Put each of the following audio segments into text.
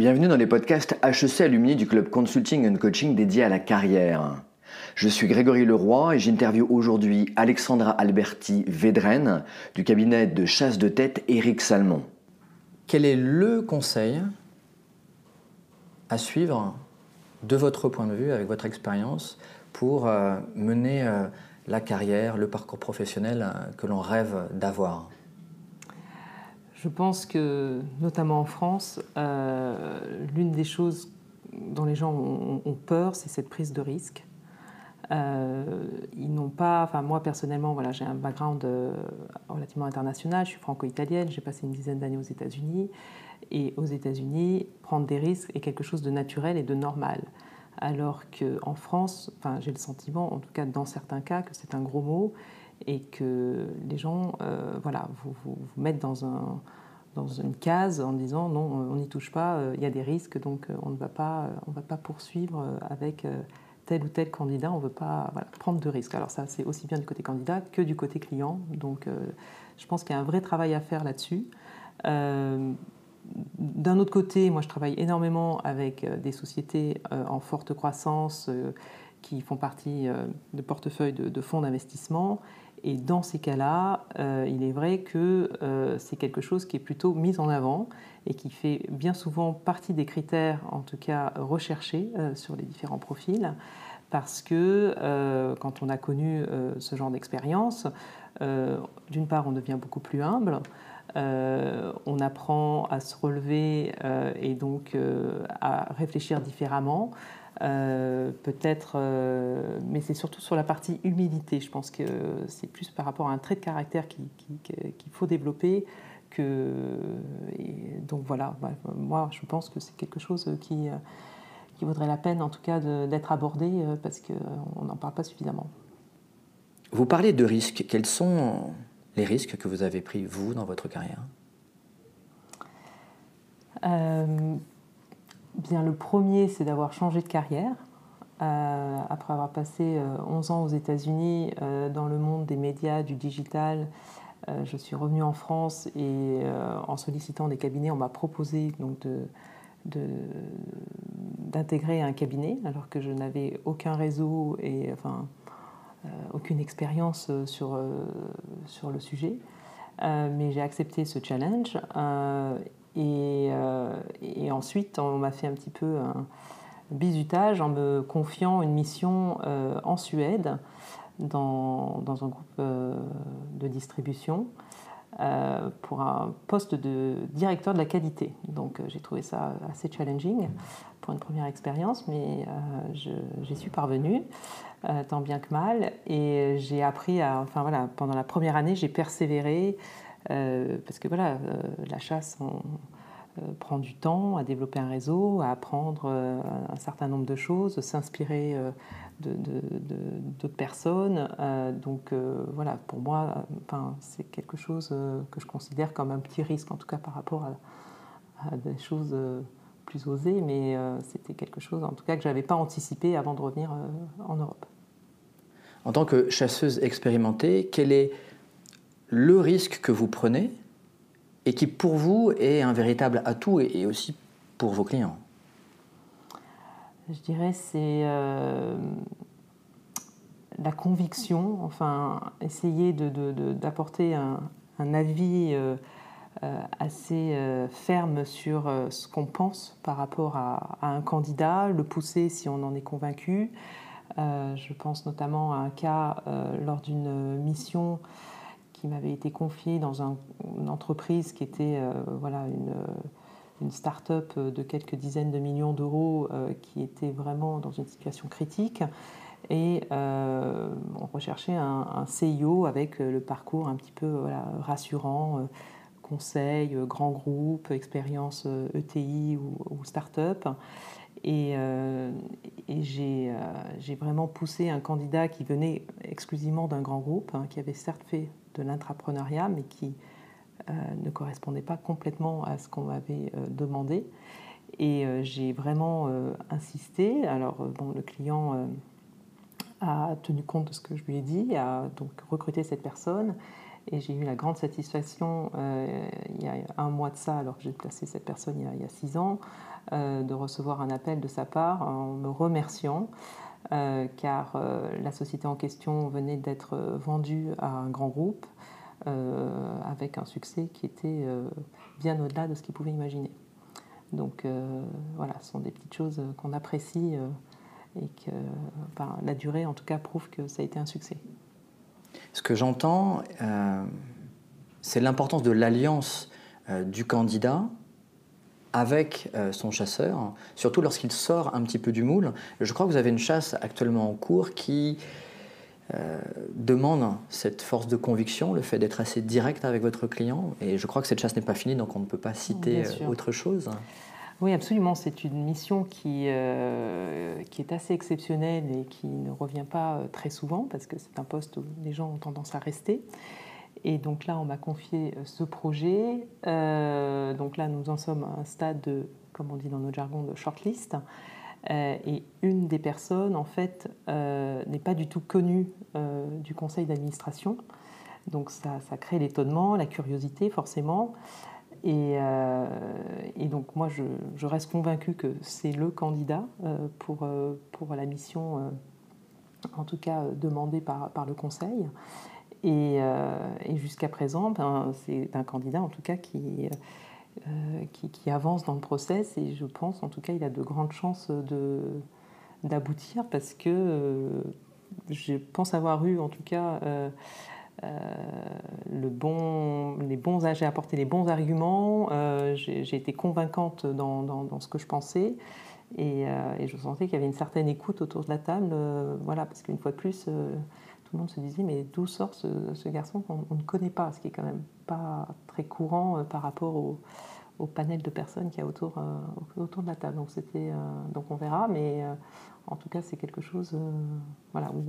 Bienvenue dans les podcasts HEC Alumni du club Consulting and Coaching dédié à la carrière. Je suis Grégory Leroy et j'interviewe aujourd'hui Alexandra Alberti Vedren du cabinet de chasse de tête Eric Salmon. Quel est le conseil à suivre de votre point de vue, avec votre expérience, pour euh, mener euh, la carrière, le parcours professionnel euh, que l'on rêve d'avoir? Je pense que, notamment en France, l'une des choses dont les gens ont, peur, c'est cette prise de risque. ils n'ont pas, enfin moi personnellement, voilà, j'ai un background relativement international, je suis franco-italienne, j'ai passé une dizaine d'années aux États-Unis, et aux États-Unis, prendre des risques est quelque chose de naturel et de normal. Alors qu'en France, enfin, j'ai le sentiment, en tout cas dans certains cas, que c'est un gros mot et que les gens euh, voilà, vous, vous, mettent dans, un, dans une case en disant non, on n'y touche pas, euh, il y a des risques, donc euh, on ne va pas, on va pas poursuivre avec tel ou tel candidat, on ne veut pas prendre de risques. Alors ça, c'est aussi bien du côté candidat que du côté client. Donc je pense qu'il y a un vrai travail à faire là-dessus. D'un autre côté, moi je travaille énormément avec des sociétés en forte croissance qui font partie de portefeuilles de, fonds d'investissement. Et dans ces cas-là, il est vrai que c'est quelque chose qui est plutôt mis en avant et qui fait bien souvent partie des critères, en tout cas recherchés sur les différents profils. Parce que quand on a connu ce genre d'expérience, d'une part, on devient beaucoup plus humble. Euh, on apprend à se relever euh, et donc euh, à réfléchir différemment. Peut-être, mais c'est surtout sur la partie humilité. Je pense que c'est plus par rapport à un trait de caractère qu'il faut développer que. donc voilà, moi je pense que c'est quelque chose qui, qui vaudrait la peine en tout cas d'être abordé parce qu'on n'en parle pas suffisamment. Vous parlez de risques. Quels sont les risques que vous avez pris, vous, dans votre carrière? Euh, bien, Le premier, c'est d'avoir changé de carrière. Euh, après avoir passé 11 euh, ans aux États-Unis dans le monde des médias, du digital, je suis revenue en France et en sollicitant des cabinets, on m'a proposé donc d'intégrer un cabinet alors que je n'avais aucun réseau et enfin euh, aucune expérience euh, sur, euh, sur le sujet. mais j'ai accepté ce challenge. Et, et, ensuite, on m'a fait un petit peu un bizutage en me confiant une mission en Suède dans, dans un groupe de distribution. pour un poste de directeur de la qualité. Donc j'ai trouvé ça assez challenging pour une première expérience, mais j'y suis parvenue. Euh, tant bien que mal. Et j'ai appris à. Enfin voilà, pendant la première année, j'ai persévéré, euh, parce que voilà, euh, la chasse, on, prend du temps à développer un réseau, à apprendre un certain nombre de choses, s'inspirer d'autres personnes. donc voilà, pour moi, c'est quelque chose que je considère comme un petit risque, en tout cas par rapport à, à des choses plus osé, mais euh, c'était quelque chose, en tout cas, que je n'avais pas anticipé avant de revenir euh, en Europe. En tant que chasseuse expérimentée, quel est le risque que vous prenez et qui, pour vous, est un véritable atout et aussi pour vos clients Je dirais c'est euh, la conviction, enfin, essayer d'apporter un, avis euh, assez euh, ferme sur ce qu'on pense par rapport à, un candidat, le pousser si on en est convaincu. je pense notamment à un cas lors d'une mission qui m'avait été confiée dans une entreprise qui était voilà, une, une start-up de quelques dizaines de millions d'euros qui était vraiment dans une situation critique. Et on recherchait un, un, CIO avec le parcours un petit peu rassurant conseil, euh, grands groupes, expérience ETI euh, e ou, start-up. Et, euh, j'ai vraiment poussé un candidat qui venait exclusivement d'un grand groupe, hein, qui avait certes fait de l'intrapreneuriat, mais qui ne correspondait pas complètement à ce qu'on m'avait demandé. Et j'ai vraiment insisté. Alors, bon, le client a tenu compte de ce que je lui ai dit, a donc recruté cette personne. Et j'ai eu la grande satisfaction, il y a un mois de ça, alors que j'ai placé cette personne il y a, six ans, de recevoir un appel de sa part en me remerciant. Car la société en question venait d'être vendue à un grand groupe avec un succès qui était bien au-delà de ce qu'il pouvait imaginer. Donc voilà, ce sont des petites choses qu'on apprécie et que la durée, en tout cas, prouve que ça a été un succès. Ce que j'entends, euh, c'est l'importance de l'alliance euh, du candidat avec euh, son chasseur, surtout lorsqu'il sort un petit peu du moule. Je crois que vous avez une chasse actuellement en cours qui demande cette force de conviction, le fait d'être assez direct avec votre client. Et je crois que cette chasse n'est pas finie, donc on ne peut pas citer autre chose. Oui, absolument. C'est une mission qui, euh, qui est assez exceptionnelle et qui ne revient pas euh, très souvent parce que c'est un poste où les gens ont tendance à rester. Et donc là, on m'a confié euh, ce projet. donc là, nous en sommes à un stade de, comme on dit dans notre jargon, de shortlist. et une des personnes, en fait, n'est pas du tout connue du conseil d'administration. Donc ça, crée l'étonnement, la curiosité, forcément. Euh, et, donc moi, je, reste convaincue que c'est le candidat euh, pour, euh, pour la mission, en tout cas demandée par, par le Conseil. Et, jusqu'à présent, ben, c'est un candidat, en tout cas, qui, qui, avance dans le process. Et je pense, en tout cas, il a de grandes chances d'aboutir parce que je pense avoir eu, en tout cas, euh, les bons, j'ai apporté les bons arguments, euh, j'ai été convaincante dans, ce que je pensais. Et, euh, et je sentais qu'il y avait une certaine écoute autour de la table, voilà, parce qu'une fois de plus, tout le monde se disait mais d'où sort ce, ce garçon qu'on ne connaît pas, ce qui est quand même pas très courant par rapport au, au, panel de personnes qu'il y a autour, autour de la table. Donc c'était, donc on verra, mais en tout cas c'est quelque chose, voilà, où,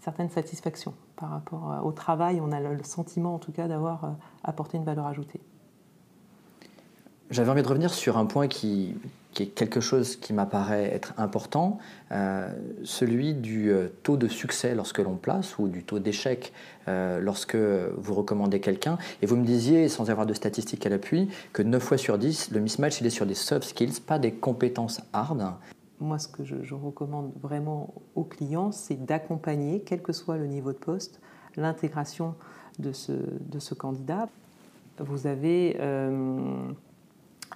certaine satisfaction par rapport au travail. On a le sentiment en tout cas d'avoir euh, apporté une valeur ajoutée. J'avais envie de revenir sur un point qui, est quelque chose qui m'apparaît être important, euh, celui du euh, taux de succès lorsque l'on place ou du taux d'échec lorsque vous recommandez quelqu'un. Et vous me disiez, sans avoir de statistiques à l'appui, que 9 fois sur 10, le mismatch, il est sur des soft skills, pas des compétences hard moi, ce que je, recommande vraiment aux clients, c'est d'accompagner, quel que soit le niveau de poste, l'intégration de ce, candidat. Vous avez... Euh,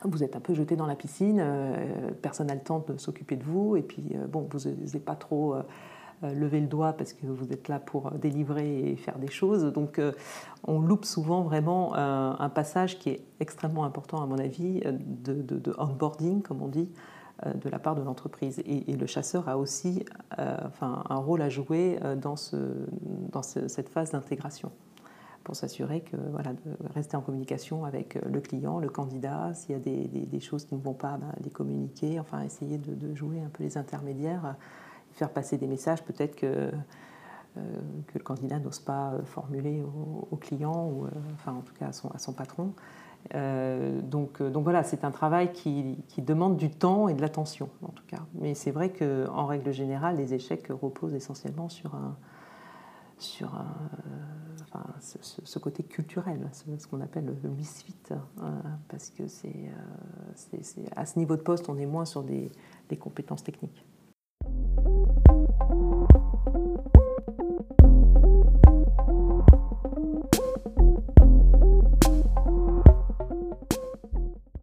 vous êtes un peu jeté dans la piscine, euh, personne n'a le temps de s'occuper de vous, et puis euh, bon, vous n'avez pas trop levé le doigt parce que vous êtes là pour délivrer et faire des choses. Donc on loupe souvent vraiment un, passage qui est extrêmement important à mon avis de, onboarding, comme on dit, euh, de la part de l'entreprise. Et, le chasseur a aussi euh, enfin, un rôle à jouer euh, dans, ce, dans cette phase d'intégration pour s'assurer que voilà, de rester en communication avec le client, le candidat, s'il y a des, des, choses qui ne vont pas, ben, les communiquer, enfin essayer de, jouer un peu les intermédiaires, faire passer des messages peut-être que, que le candidat n'ose pas formuler au, client enfin en tout cas à son, à son patron. Euh, donc, euh, donc, voilà, c'est un travail qui, demande du temps et de l'attention, en tout cas. Mais c'est vrai qu'en règle générale, les échecs reposent essentiellement sur, un, sur ce, côté culturel, ce, qu'on appelle le misfit, hein, parce que c'est, à ce niveau de poste, on est moins sur des compétences techniques.